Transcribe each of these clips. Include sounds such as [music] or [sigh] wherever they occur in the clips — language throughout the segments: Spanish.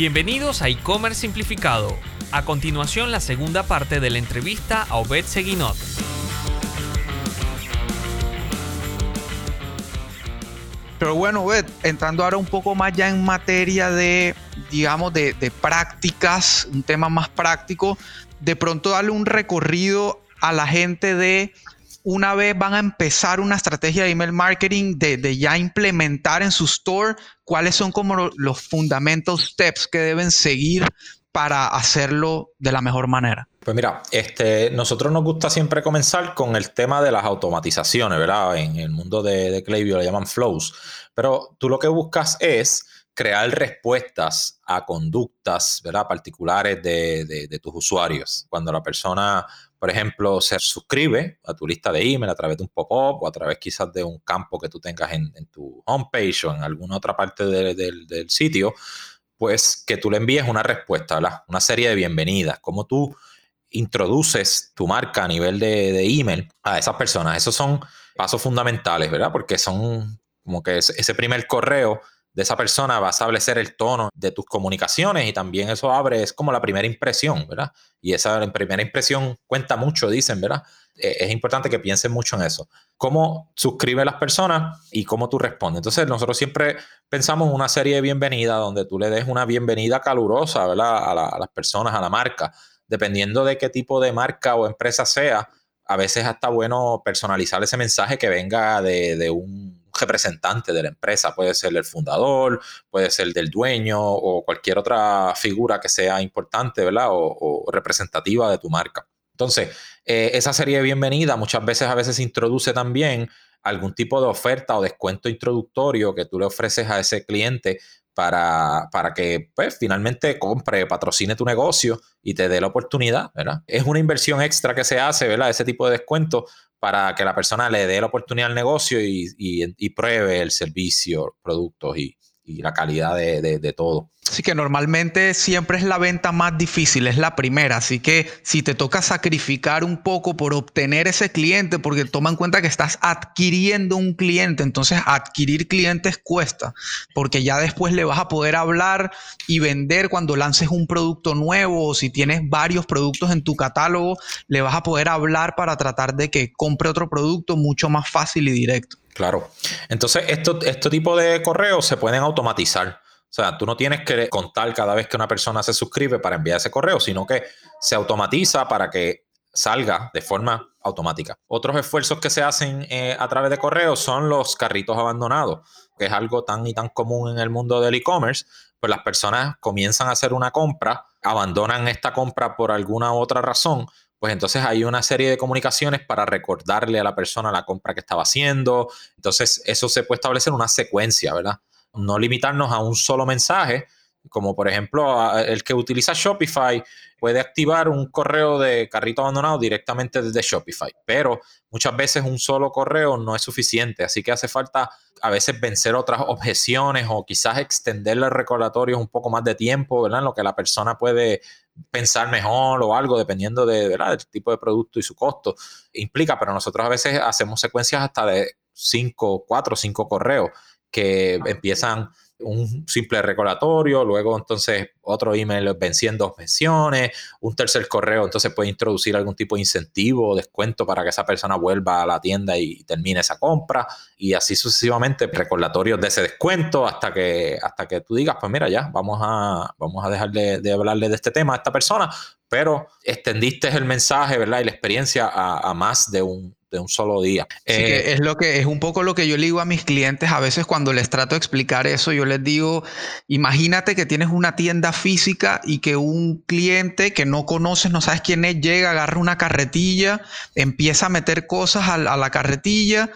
Bienvenidos a e-commerce simplificado. A continuación la segunda parte de la entrevista a Obed Seguinot. Pero bueno, Obed, entrando ahora un poco más ya en materia de, digamos, de, de prácticas, un tema más práctico, de pronto darle un recorrido a la gente de una vez van a empezar una estrategia de email marketing, de, ya implementar en su store, cuáles son como los fundamental steps que deben seguir para hacerlo de la mejor manera? Pues mira, este, nosotros nos gusta siempre comenzar con el tema de las automatizaciones, ¿verdad? En el mundo de, de Klaviyo le llaman flows, pero tú lo que buscas es crear respuestas a conductas, ¿verdad? Particulares de, de tus usuarios. Cuando la persona por ejemplo, se suscribe a tu lista de email a través de un pop-up o a través quizás de un campo que tú tengas en, tu homepage o en alguna otra parte del sitio, pues que tú le envíes una respuesta. Una serie de bienvenidas, como tú introduces tu marca a nivel de email a esas personas. Esos son pasos fundamentales, ¿verdad? Porque son como que ese primer correo de esa persona va a establecer el tono de tus comunicaciones y también eso abre, es como la primera impresión, ¿verdad? Y esa primera impresión cuenta mucho, dicen, ¿verdad? E, es importante que piensen mucho en eso. Cómo suscribe las personas y cómo tú respondes. Entonces, nosotros siempre pensamos en una serie de bienvenida donde tú le des una bienvenida calurosa, ¿verdad? A, las personas, a la marca. Dependiendo de qué tipo de marca o empresa sea, a veces hasta bueno personalizar ese mensaje que venga de un representante de la empresa, puede ser el fundador, puede ser del dueño o cualquier otra figura que sea importante, ¿verdad? O, representativa de tu marca. Entonces, eh, esa serie de bienvenida muchas veces a veces introduce también algún tipo de oferta o descuento introductorio que tú le ofreces a ese cliente para, para, que pues, finalmente compre, patrocine tu negocio y te dé la oportunidad, ¿verdad? Es una inversión extra que se hace, ¿verdad? Ese tipo de descuento para que la persona le dé la oportunidad al negocio y, y, pruebe el servicio, productos y, la calidad de, todo. Así que normalmente siempre es la venta más difícil, es la primera. Así que si te toca sacrificar un poco por obtener ese cliente, porque toma en cuenta que estás adquiriendo un cliente, entonces adquirir clientes cuesta, porque ya después le vas a poder hablar y vender cuando lances un producto nuevo o si tienes varios productos en tu catálogo, le vas a poder hablar para tratar de que compre otro producto mucho más fácil y directo. Claro. Entonces, esto, este tipo de correos se pueden automatizar. O sea, tú no tienes que contar cada vez que una persona se suscribe para enviar ese correo, sino que se automatiza para que salga de forma automática. Otros esfuerzos que se hacen eh, a través de correos son los carritos abandonados, que es algo tan y tan común en el mundo del e-commerce. Pues las personas comienzan a hacer una compra, abandonan esta compra por alguna otra razón, pues entonces hay una serie de comunicaciones para recordarle a la persona la compra que estaba haciendo. Entonces eso se puede establecer una secuencia, ¿verdad? No limitarnos a un solo mensaje, como por ejemplo el que utiliza Shopify puede activar un correo de carrito abandonado directamente desde Shopify, pero muchas veces un solo correo no es suficiente, así que hace falta a veces vencer otras [laughs] objeciones o quizás extenderle el recordatorio un poco más de tiempo, ¿verdad? En lo que la persona puede pensar mejor o algo, dependiendo de, ¿verdad? del tipo de producto y su costo, implica, pero nosotros a veces hacemos secuencias hasta de cinco, cuatro o cinco correos que empiezan un simple recordatorio, luego entonces otro email venciendo objeciones, un tercer correo entonces puede introducir algún tipo de incentivo o descuento para que esa persona vuelva a la tienda y termine esa compra y así sucesivamente recordatorios de ese descuento hasta que hasta que tú digas pues mira ya vamos a vamos a dejar de, hablarle de este tema a esta persona pero extendiste el mensaje verdad y la experiencia a más de un de un solo día. Eh, es lo que es un poco lo que yo le digo a mis clientes a veces cuando les trato de explicar eso, yo les digo, imagínate que tienes una tienda física y que un cliente que no conoces, no sabes quién es, llega, agarra una carretilla, empieza a meter cosas a la carretilla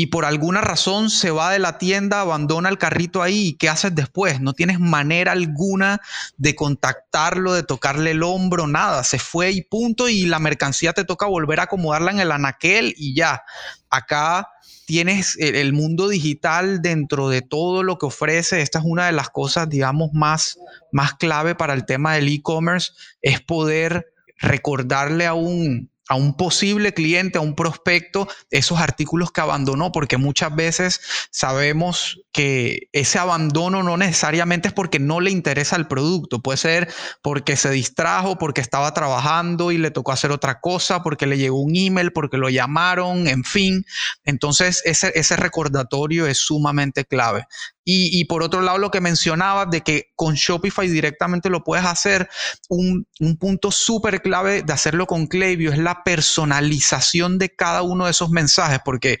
y por alguna razón se va de la tienda, abandona el carrito ahí, ¿y qué haces después? No tienes manera alguna de contactarlo, de tocarle el hombro, nada, se fue y punto, y la mercancía te toca volver a acomodarla en el anaquel y ya. Acá tienes el mundo digital dentro de todo lo que ofrece. Esta es una de las cosas, digamos, más, más clave para el tema del e-commerce, es poder recordarle a un, a un posible cliente, a un prospecto, esos artículos que abandonó, porque muchas veces sabemos que ese abandono no necesariamente es porque no le interesa el producto, puede ser porque se distrajo, porque estaba trabajando y le tocó hacer otra cosa, porque le llegó un email, porque lo llamaron, en fin. Entonces, ese, ese recordatorio es sumamente clave. Y, por otro lado, lo que mencionabas de que con Shopify directamente lo puedes hacer, un, un punto súper clave de hacerlo con Klaviyo es la personalización de cada uno de esos mensajes, porque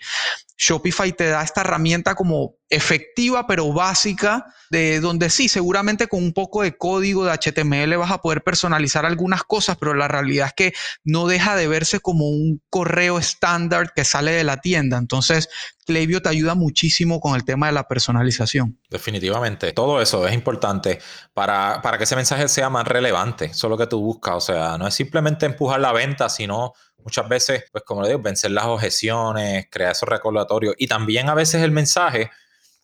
Shopify te da esta herramienta como efectiva pero básica, de donde sí, seguramente con un poco de código de HTML vas a poder personalizar algunas cosas, pero la realidad es que no deja de verse como un correo estándar que sale de la tienda. Entonces, Klaviyo te ayuda muchísimo con el tema de la personalización. Definitivamente, todo eso es importante para, para que ese mensaje sea más relevante. Eso es lo que tú buscas, o sea, no es simplemente empujar la venta, sino muchas veces, pues como le digo, vencer las objeciones, crear esos recordatorios y también a veces el mensaje.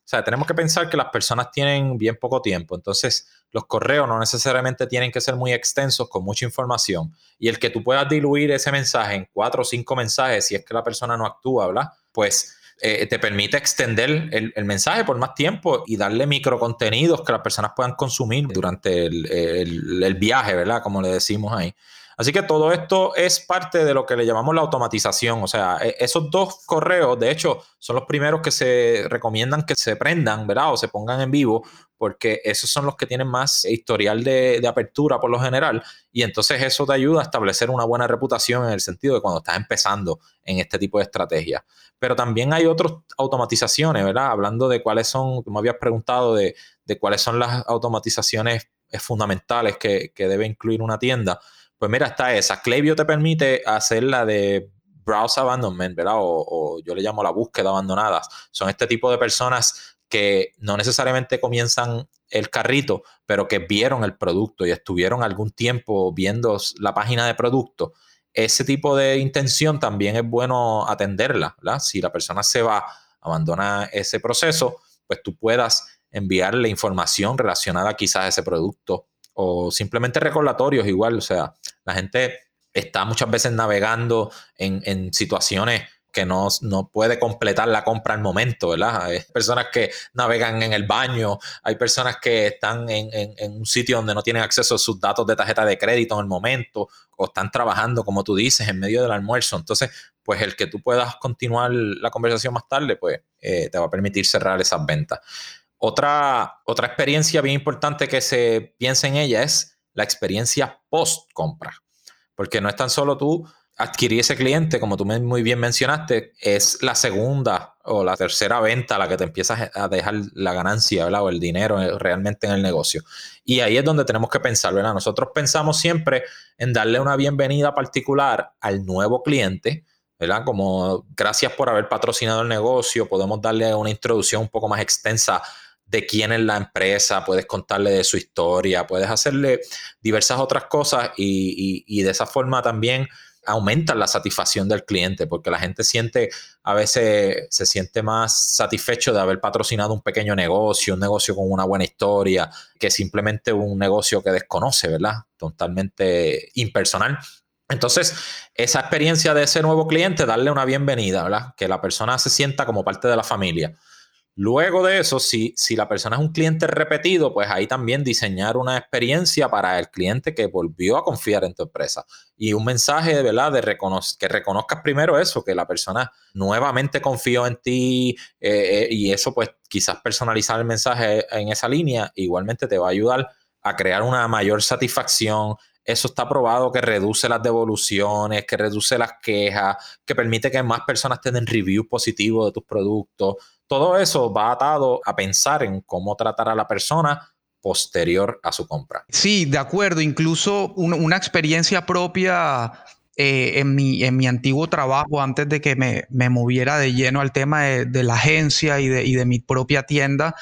O sea, tenemos que pensar que las personas tienen bien poco tiempo, entonces los correos no necesariamente tienen que ser muy extensos con mucha información y el que tú puedas diluir ese mensaje en cuatro o cinco mensajes si es que la persona no actúa, ¿verdad? Pues eh, te permite extender el, mensaje por más tiempo y darle microcontenidos que las personas puedan consumir durante el, el viaje, ¿verdad? Como le decimos ahí. Así que todo esto es parte de lo que le llamamos la automatización. O sea, e, esos dos correos, de hecho, son los primeros que se recomiendan que se prendan, ¿verdad? O se pongan en vivo, porque esos son los que tienen más historial de, apertura por lo general. Y entonces eso te ayuda a establecer una buena reputación en el sentido de cuando estás empezando en este tipo de estrategia. Pero también hay otras automatizaciones, ¿verdad? Hablando de cuáles son, me habías preguntado de, cuáles son las automatizaciones fundamentales que, que debe incluir una tienda. Pues mira, está esa. Klaviyo te permite hacer la de browse abandonment, ¿verdad? O, yo le llamo la búsqueda abandonadas. Son este tipo de personas que no necesariamente comienzan el carrito, pero que vieron el producto y estuvieron algún tiempo viendo la página de producto. Ese tipo de intención también es bueno atenderla, ¿verdad? Si la persona se va, abandona ese proceso, pues tú puedas enviarle información relacionada quizás a ese producto o simplemente recordatorios igual, o sea, la gente está muchas veces navegando en, situaciones que no, puede completar la compra al momento, ¿verdad? Hay personas que navegan en el baño, hay personas que están en, un sitio donde no tienen acceso a sus datos de tarjeta de crédito en el momento, o están trabajando, como tú dices, en medio del almuerzo. Entonces, pues el que tú puedas continuar la conversación más tarde, pues eh, te va a permitir cerrar esas ventas. Otra, otra experiencia bien importante que se piensa en ella es la experiencia post compra. Porque no es tan solo tú adquirir ese cliente, como tú muy bien mencionaste, es la segunda o la tercera venta la que te empiezas a dejar la ganancia o el dinero realmente en el negocio. Y ahí es donde tenemos que pensar, ¿verdad? Nosotros pensamos siempre en darle una bienvenida particular al nuevo cliente, ¿verdad? Como gracias por haber patrocinado el negocio, podemos darle una introducción un poco más extensa de quién es la empresa, puedes contarle de su historia, puedes hacerle diversas otras cosas y, de esa forma también aumenta la satisfacción del cliente, porque la gente siente, a veces se siente más satisfecho de haber patrocinado un pequeño negocio, un negocio con una buena historia, que simplemente un negocio que desconoce, ¿verdad? Totalmente impersonal. Entonces, esa experiencia de ese nuevo cliente, darle una bienvenida, ¿verdad? Que la persona se sienta como parte de la familia. Luego de eso, si, si la persona es un cliente repetido, pues ahí también diseñar una experiencia para el cliente que volvió a confiar en tu empresa. Y un mensaje, ¿verdad? De que reconozcas primero eso, que la persona nuevamente confió en ti eh, eh, y eso pues quizás personalizar el mensaje en esa línea igualmente te va a ayudar a crear una mayor satisfacción, eso está probado que reduce las devoluciones, que reduce las quejas, que permite que más personas tengan reviews positivos de tus productos. Todo eso va atado a pensar en cómo tratar a la persona posterior a su compra. Sí, de acuerdo. Incluso una experiencia propia eh, en, mi, en mi antiguo trabajo, antes de que me, moviera de lleno al tema de, la agencia y de, y de mi propia tienda,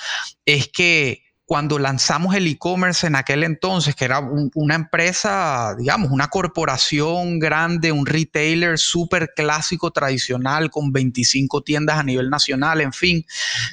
es que cuando lanzamos el e-commerce en aquel entonces, que era una empresa, digamos, una corporación grande, un retailer súper clásico, tradicional, con 25 tiendas a nivel nacional, en fin,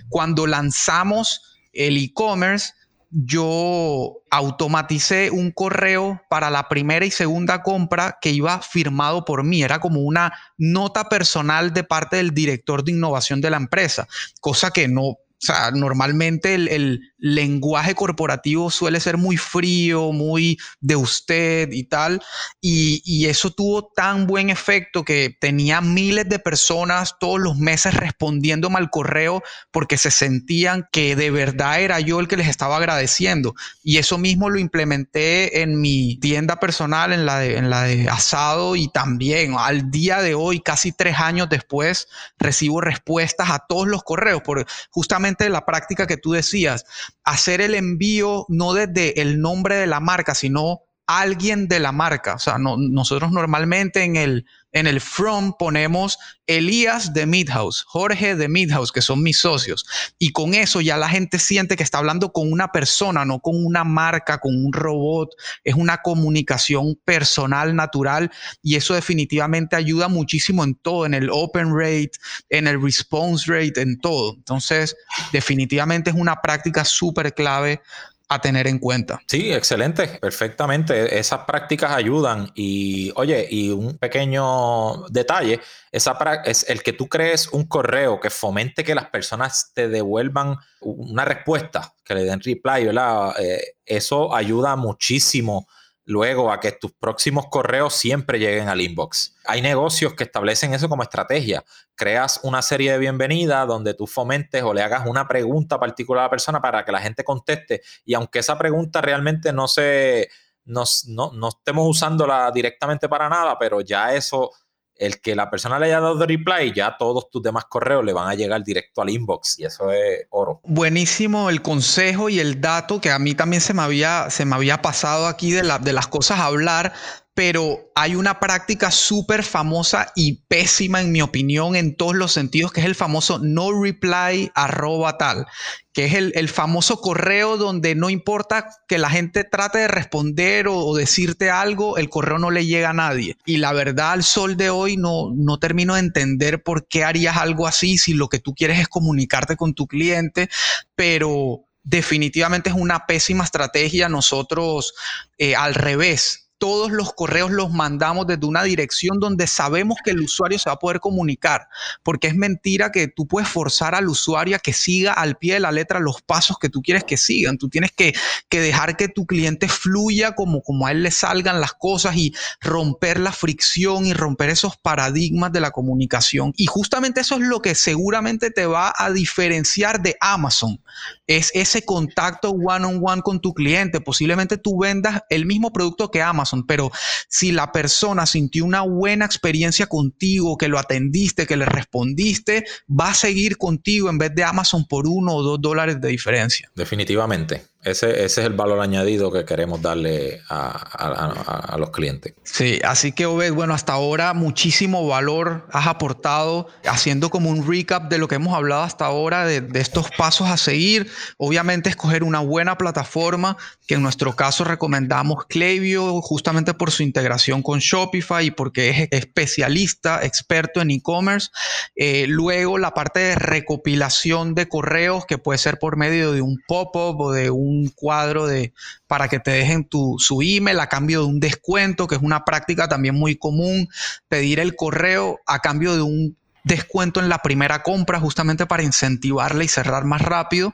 cuando lanzamos el e-commerce, yo automaticé un correo para la primera y segunda compra que iba firmado por mí. Era como una nota personal de parte del director de innovación de la empresa, cosa que no o sea, normalmente el, lenguaje corporativo suele ser muy frío, muy de usted y tal. Y, eso tuvo tan buen efecto que tenía miles de personas todos los meses respondiéndome al correo porque se sentían que de verdad era yo el que les estaba agradeciendo. Y eso mismo lo implementé en mi tienda personal, en la de, en la de asado y también al día de hoy, casi tres años después, recibo respuestas a todos los correos. Porque justamente la práctica que tú decías, hacer el envío no desde el nombre de la marca, sino alguien de la marca. O sea, nosotros normalmente en el, en el from ponemos Elías de Midhouse, Jorge de Midhouse, que son mis socios. Y con eso ya la gente siente que está hablando con una persona, no con una marca, con un robot. Es una comunicación personal, natural. Y eso definitivamente ayuda muchísimo en todo, en el open rate, en el response rate, en todo. Entonces, definitivamente es una práctica súper clave a tener en cuenta. Sí, excelente, perfectamente. Esas prácticas ayudan y, oye, y un pequeño detalle, esa es el que tú crees un correo que fomente que las personas te devuelvan una respuesta, que le den reply, ¿verdad? Eh, eso ayuda muchísimo luego a que tus próximos correos siempre lleguen al inbox. Hay negocios que establecen eso como estrategia. Creas una serie de bienvenida donde tú fomentes o le hagas una pregunta particular a la persona para que la gente conteste y aunque esa pregunta realmente no se no, no, no estemos usándola directamente para nada, pero ya eso el que la persona le haya dado reply, ya todos tus demás correos le van a llegar directo al inbox y eso es oro. Buenísimo el consejo y el dato que a mí también se me había, se me había pasado aquí de, la, de las cosas a hablar, pero hay una práctica súper famosa y pésima, en mi opinión, en todos los sentidos, que es el famoso no reply arroba tal, que es el, famoso correo donde no importa que la gente trate de responder o, decirte algo, el correo no le llega a nadie. Y la verdad, al sol de hoy no, no termino de entender por qué harías algo así si lo que tú quieres es comunicarte con tu cliente, pero definitivamente es una pésima estrategia. Nosotros, eh, al revés, todos los correos los mandamos desde una dirección donde sabemos que el usuario se va a poder comunicar, porque es mentira que tú puedes forzar al usuario a que siga al pie de la letra los pasos que tú quieres que sigan. Tú tienes que, dejar que tu cliente fluya como, como a él le salgan las cosas y romper la fricción y romper esos paradigmas de la comunicación. Y justamente eso es lo que seguramente te va a diferenciar de Amazon. Es ese contacto one on one con tu cliente. Posiblemente tú vendas el mismo producto que Amazon pero si la persona sintió una buena experiencia contigo, que lo atendiste, que le respondiste, va a seguir contigo en vez de Amazon por uno o dos dólares de diferencia. Definitivamente. Ese, es el valor añadido que queremos darle a, los clientes. Sí, así que Obed, bueno, hasta ahora muchísimo valor has aportado, haciendo como un recap de lo que hemos hablado hasta ahora, de, estos pasos a seguir. Obviamente escoger una buena plataforma, que en nuestro caso recomendamos Klaviyo, justamente por su integración con Shopify y porque es especialista, experto en e-commerce. Eh, luego la parte de recopilación de correos, que puede ser por medio de un pop-up o de un un cuadro de, para que te dejen tu, su email a cambio de un descuento, que es una práctica también muy común, pedir el correo a cambio de un descuento en la primera compra justamente para incentivarla y cerrar más rápido.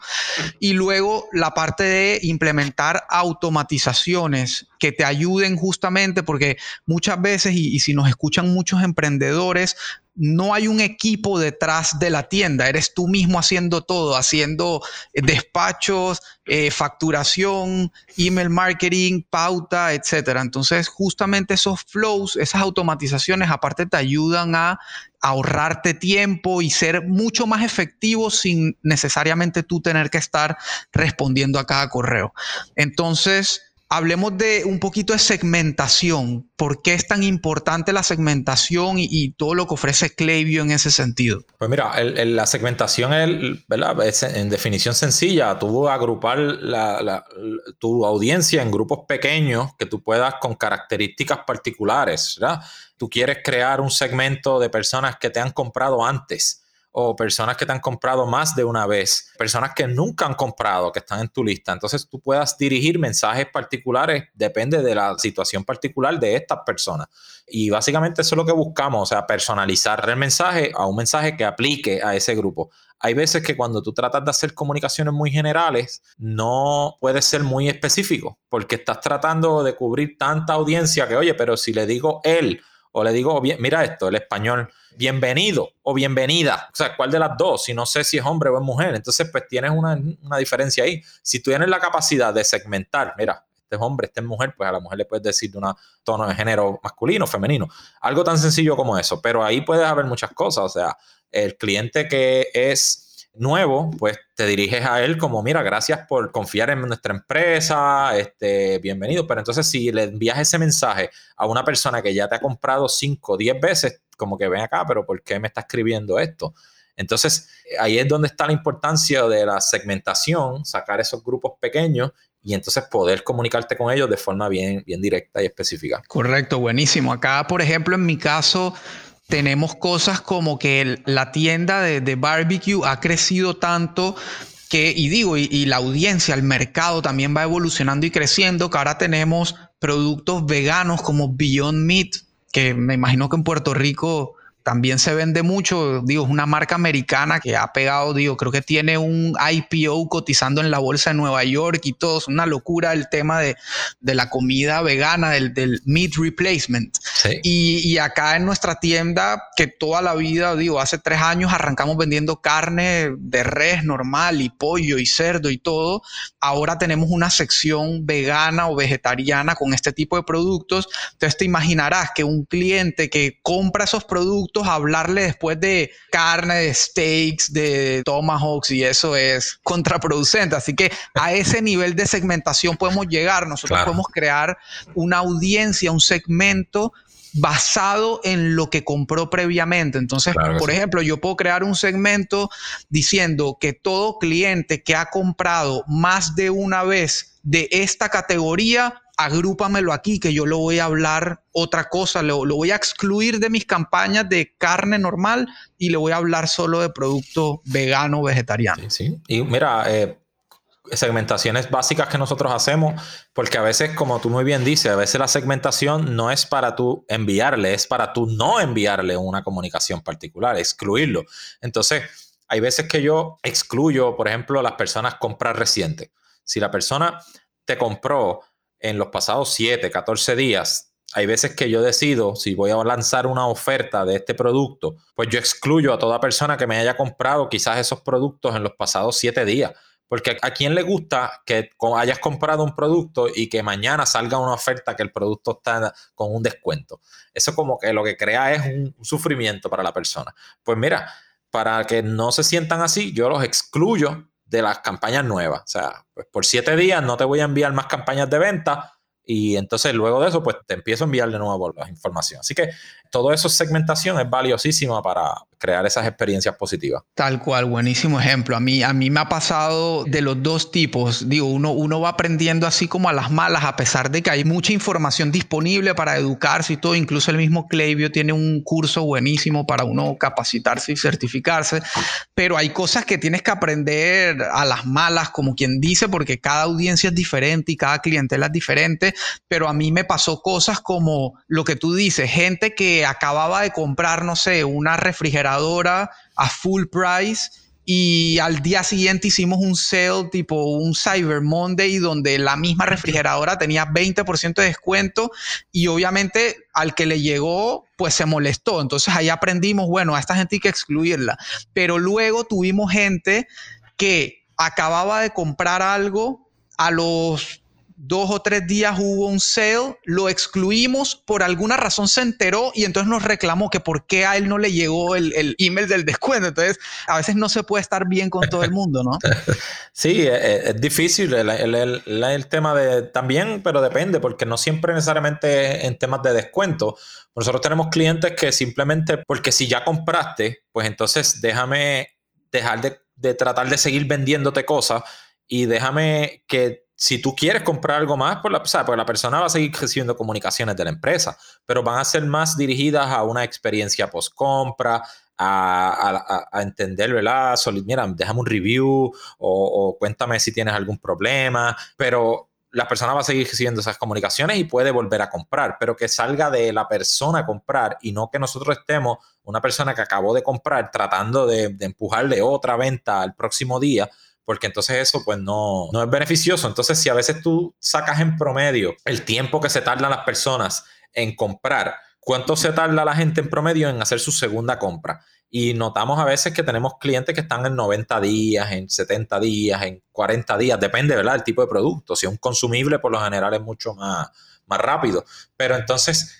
Y luego la parte de implementar automatizaciones que te ayuden justamente porque muchas veces, y, y si nos escuchan muchos emprendedores, no hay un equipo detrás de la tienda, eres tú mismo haciendo todo, haciendo eh, despachos, eh, facturación, email marketing, pauta, etcétera. Entonces, justamente esos flows, esas automatizaciones, aparte te ayudan a ahorrarte tiempo y ser mucho más efectivo sin necesariamente tú tener que estar respondiendo a cada correo. Entonces, hablemos de un poquito de segmentación. ¿Por qué es tan importante la segmentación y, todo lo que ofrece Klaviyo en ese sentido? Pues mira, la segmentación es, en definición sencilla. Tú agrupar tu audiencia en grupos pequeños que tú puedas con características particulares. Tú quieres crear un segmento de personas que te han comprado antes o personas que te han comprado más de una vez, personas que nunca han comprado, que están en tu lista. Entonces tú puedas dirigir mensajes particulares, depende de la situación particular de estas personas. Y básicamente eso es lo que buscamos, o sea, personalizar el mensaje a un mensaje que aplique a ese grupo. Hay veces que cuando tú tratas de hacer comunicaciones muy generales, no puedes ser muy específico, porque estás tratando de cubrir tanta audiencia que, oye, pero si le digo él o le digo, mira esto, el español, bienvenido o bienvenida, o sea, ¿cuál de las dos? Si no sé si es hombre o es mujer, entonces pues tienes una, una diferencia ahí. Si tú tienes la capacidad de segmentar, mira, este es hombre, este es mujer, pues a la mujer le puedes decir de un tono de género masculino, femenino. Algo tan sencillo como eso, pero ahí puedes haber muchas cosas. O sea, el cliente que es nuevo, pues te diriges a él como, mira, gracias por confiar en nuestra empresa, este, bienvenido. Pero entonces si le envías ese mensaje a una persona que ya te ha comprado 5 o 10 veces, como que ven acá, pero ¿por qué me está escribiendo esto? Entonces, ahí es donde está la importancia de la segmentación, sacar esos grupos pequeños y entonces poder comunicarte con ellos de forma bien, bien directa y específica. Correcto, buenísimo. Acá, por ejemplo, en mi caso, tenemos cosas como que la tienda de, barbecue ha crecido tanto que, y digo, y, la audiencia, el mercado también va evolucionando y creciendo, que ahora tenemos productos veganos como Beyond Meat, que me imagino que en Puerto Rico también se vende mucho, digo, es una marca americana que ha pegado, digo, creo que tiene un IPO cotizando en la bolsa de Nueva York y todo, es una locura el tema de, la comida vegana, del, del meat replacement. Y, y, acá en nuestra tienda, que toda la vida, digo, hace tres años arrancamos vendiendo carne de res normal y pollo y cerdo y todo, ahora tenemos una sección vegana o vegetariana con este tipo de productos, entonces te imaginarás que un cliente que compra esos productos, hablarle después de carne, de steaks, de tomahawks y eso es contraproducente. Así que a [laughs] ese nivel de segmentación podemos llegar. Nosotros podemos crear una audiencia, un segmento basado en lo que compró previamente. Entonces, por ejemplo, yo puedo crear un segmento diciendo que todo cliente que ha comprado más de una vez de esta categoría agrúpamelo aquí, que yo lo voy a hablar otra cosa, lo, voy a excluir de mis campañas de carne normal y le voy a hablar solo de producto vegano vegetariano. Y mira, eh, segmentaciones básicas que nosotros hacemos, porque a veces, como tú muy bien dices, a veces la segmentación no es para tú enviarle, es para tú no enviarle una comunicación particular, excluirlo. Entonces, hay veces que yo excluyo, por ejemplo, las personas compras recientes. Si la persona te compró en los pasados 7, 14 días, hay veces que yo decido si voy a lanzar una oferta de este producto, pues yo excluyo a toda persona que me haya comprado quizás esos productos en los pasados 7 días. Porque a quién le gusta que hayas comprado un producto y que mañana salga una oferta que el producto está con un descuento. Eso como que lo que crea es un sufrimiento para la persona. Pues mira, para que no se sientan así, yo los excluyo de las campañas nuevas. O sea, pues por siete días no te voy a enviar más campañas de venta y entonces luego de eso, pues te empiezo a enviar de nuevo la información. Así que todo eso segmentación es valiosísima para crear esas experiencias positivas. Tal cual, buenísimo ejemplo. A mí, a mí me ha pasado de los dos tipos. Digo, uno, uno va aprendiendo así como a las malas, a pesar de que hay mucha información disponible para educarse y todo. Incluso el mismo Klaviyo tiene un curso buenísimo para uno capacitarse y certificarse. Pero hay cosas que tienes que aprender a las malas, como quien dice, porque cada audiencia es diferente y cada clientela es diferente. Pero a mí me pasó cosas como lo que tú dices, gente que acababa de comprar, no sé, una refrigeradora a full price y al día siguiente hicimos un sale tipo un Cyber Monday donde la misma refrigeradora tenía 20% de descuento y obviamente al que le llegó pues se molestó. Entonces ahí aprendimos, bueno, a esta gente hay que excluirla. Pero luego tuvimos gente que acababa de comprar algo a los dos o tres días hubo un sale, lo excluimos, por alguna razón se enteró y entonces nos reclamó que por qué a él no le llegó el, email del descuento. Entonces, a veces no se puede estar bien con todo el mundo, ¿no? [laughs] Sí, e, e, es, difícil el, tema de también, pero depende, porque no siempre necesariamente en temas de descuento. Nosotros tenemos clientes que simplemente, porque si ya compraste, pues entonces déjame dejar de, de tratar de seguir vendiéndote cosas y déjame que si tú quieres comprar algo más, pues la, pues la persona va a seguir recibiendo comunicaciones de la empresa, pero van a ser más dirigidas a una experiencia post-compra, a, entender, ¿verdad? mira, déjame un review o, cuéntame si tienes algún problema, pero la persona va a seguir recibiendo esas comunicaciones y puede volver a comprar, pero que salga de la persona a comprar y no que nosotros estemos, una persona que acabó de comprar, tratando de, de empujarle otra venta al próximo día, porque entonces eso pues no, no es beneficioso. Entonces si a veces tú sacas en promedio el tiempo que se tardan las personas en comprar, cuánto se tarda la gente en promedio en hacer su segunda compra. Y notamos a veces que tenemos clientes que están en 90 días, en 70 días, en 40 días, depende, ¿verdad?, del tipo de producto. Si es un consumible, por lo general es mucho más, más rápido. Pero entonces,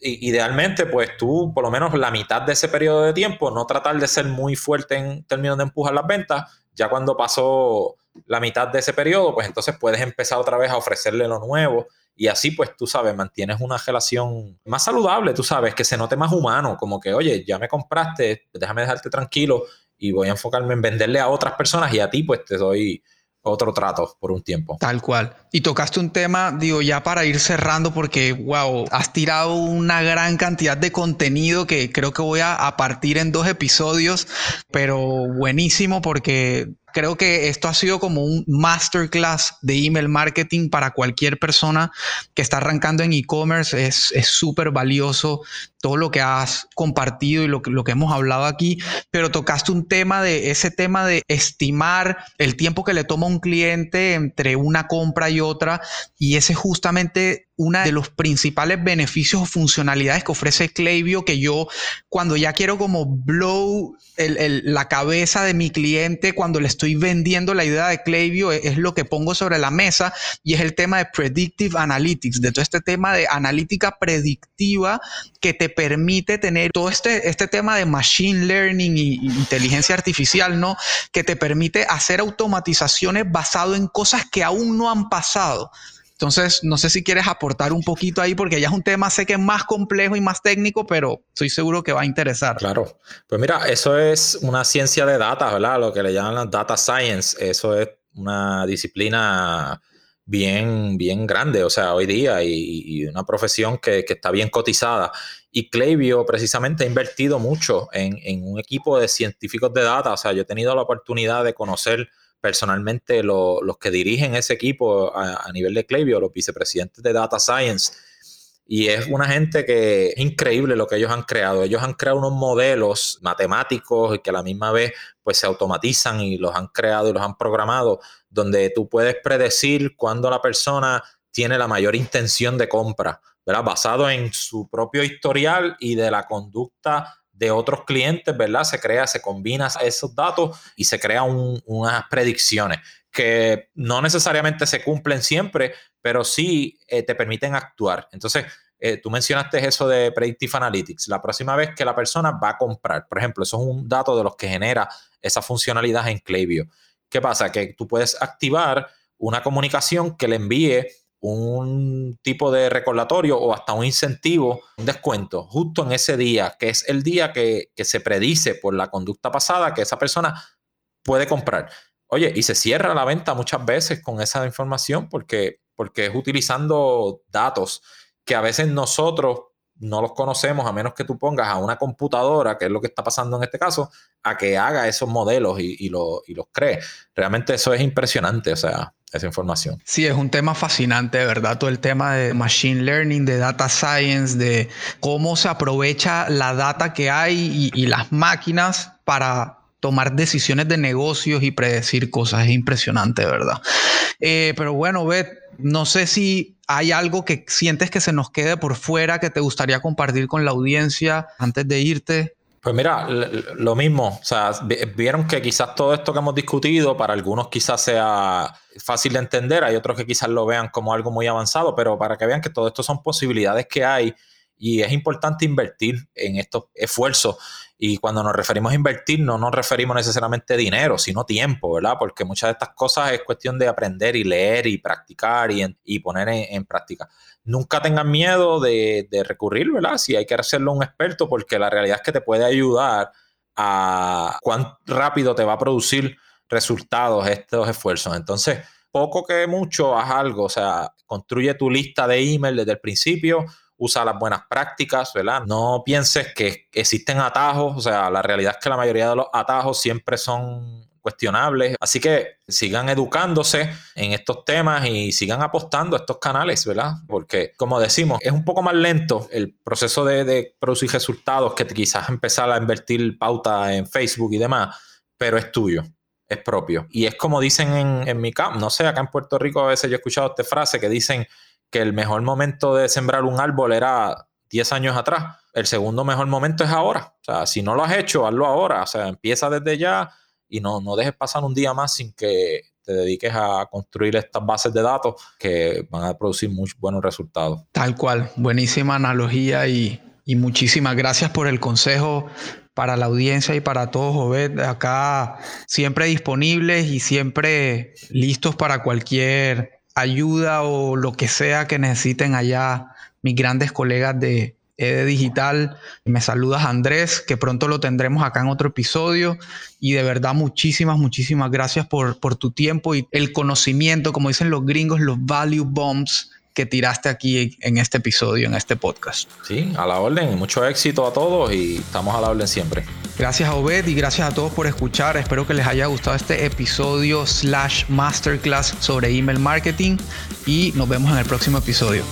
idealmente, pues tú, por lo menos la mitad de ese periodo de tiempo, no tratar de ser muy fuerte en términos de empujar las ventas, ya cuando pasó la mitad de ese periodo, pues entonces puedes empezar otra vez a ofrecerle lo nuevo y así pues tú sabes, mantienes una relación más saludable, tú sabes, que se note más humano, como que, oye, ya me compraste, déjame dejarte tranquilo y voy a enfocarme en venderle a otras personas y a ti pues te doy otro trato por un tiempo. Tal cual. Y tocaste un tema, digo, ya para ir cerrando, porque, wow, has tirado una gran cantidad de contenido que creo que voy a, a partir en dos episodios, pero buenísimo porque creo que esto ha sido como un masterclass de email marketing para cualquier persona que está arrancando en e-commerce. Es súper valioso todo lo que has compartido y lo lo que hemos hablado aquí, pero tocaste un tema de ese tema de estimar el tiempo que le toma un cliente entre una compra y otra y ese justamente uno de los principales beneficios o funcionalidades que ofrece Klaviyo que yo cuando ya quiero como blow la cabeza de mi cliente cuando le estoy vendiendo la idea de Klaviyo es, lo que pongo sobre la mesa y es el tema de predictive analytics, de todo este tema de analítica predictiva que te permite tener todo este, este tema de machine learning y inteligencia artificial, ¿no? Que te permite hacer automatizaciones basado en cosas que aún no han pasado. Entonces, no sé si quieres aportar un poquito ahí, porque ya es un tema, sé que es más complejo y más técnico, pero estoy seguro que va a interesar. Claro. Pues mira, eso es una ciencia de data, ¿verdad? Lo que le llaman data science. Eso es una disciplina bien, bien grande, o sea, hoy día, y, una profesión que, está bien cotizada. Y Klaviyo precisamente ha invertido mucho en, en un equipo de científicos de data. O sea, yo he tenido la oportunidad de conocer personalmente los que dirigen ese equipo a, nivel de Klaviyo, los vicepresidentes de Data Science. Y es una gente que es increíble lo que ellos han creado. Ellos han creado unos modelos matemáticos y que a la misma vez pues se automatizan y los han creado y los han programado, donde tú puedes predecir cuándo la persona tiene la mayor intención de compra, ¿verdad? Basado en su propio historial y de la conducta de otros clientes, ¿verdad? Se crea, se combina esos datos y se crean unas predicciones que no necesariamente se cumplen siempre, pero sí eh, te permiten actuar. Entonces, eh, tú mencionaste eso de Predictive Analytics. La próxima vez que la persona va a comprar, por ejemplo, eso es un dato de los que genera esa funcionalidad en Klaviyo. ¿Qué pasa? Que tú puedes activar una comunicación que le envíe un tipo de recordatorio o hasta un incentivo, un descuento, justo en ese día, que es el día que, se predice por la conducta pasada que esa persona puede comprar. Oye, y se cierra la venta muchas veces con esa información porque, porque es utilizando datos que a veces nosotros no los conocemos a menos que tú pongas a una computadora, que es lo que está pasando en este caso, a que haga esos modelos y, y, y los cree. Realmente eso es impresionante, o sea, esa información. Sí, es un tema fascinante, ¿verdad? Todo el tema de machine learning, de data science, de cómo se aprovecha la data que hay y, las máquinas para tomar decisiones de negocios y predecir cosas. Es impresionante, ¿verdad? Eh, pero bueno, Beth, no sé si hay algo que sientes que se nos quede por fuera que te gustaría compartir con la audiencia antes de irte. Pues mira, lo mismo, o sea, vieron que quizás todo esto que hemos discutido para algunos quizás sea fácil de entender, hay otros que quizás lo vean como algo muy avanzado, pero para que vean que todo esto son posibilidades que hay y es importante invertir en estos esfuerzos. Y cuando nos referimos a invertir, no nos referimos necesariamente a dinero, sino tiempo, ¿verdad? Porque muchas de estas cosas es cuestión de aprender y leer y practicar y, poner en práctica nunca tengan miedo de, recurrir, ¿verdad? Si hay que hacerlo un experto, porque la realidad es que te puede ayudar a cuán rápido te va a producir resultados estos esfuerzos. Entonces, poco que mucho, haz algo. O sea, construye tu lista de email desde el principio, usa las buenas prácticas, ¿verdad? No pienses que existen atajos, o sea, la realidad es que la mayoría de los atajos siempre son cuestionables. Así que sigan educándose en estos temas y sigan apostando a estos canales, ¿verdad? Porque, como decimos, es un poco más lento el proceso de, producir resultados que quizás empezar a invertir pauta en Facebook y demás, pero es tuyo es propio. Y es como dicen en, en mi campo, no sé, acá en Puerto Rico a veces yo he escuchado esta frase que dicen que el mejor momento de sembrar un árbol era 10 años atrás. El segundo mejor momento es ahora. O sea, si no lo has hecho, hazlo ahora. O sea, empieza desde ya y no, no dejes pasar un día más sin que te dediques a construir estas bases de datos que van a producir muy buenos resultados. Tal cual, buenísima analogía y, y muchísimas gracias por el consejo para la audiencia y para todos, Obed. Acá siempre disponibles y siempre listos para cualquier ayuda o lo que sea que necesiten allá mis grandes colegas de ED Digital. Me saludas Andrés, que pronto lo tendremos acá en otro episodio. Y de verdad muchísimas, muchísimas gracias por, por tu tiempo y el conocimiento, como dicen los gringos, los value bombs que tiraste aquí en este episodio, en este podcast. Sí, a la orden. Mucho éxito a todos y estamos a la orden siempre. Gracias a Obed y gracias a todos por escuchar. Espero que les haya gustado este episodio slash masterclass sobre email marketing y nos vemos en el próximo episodio.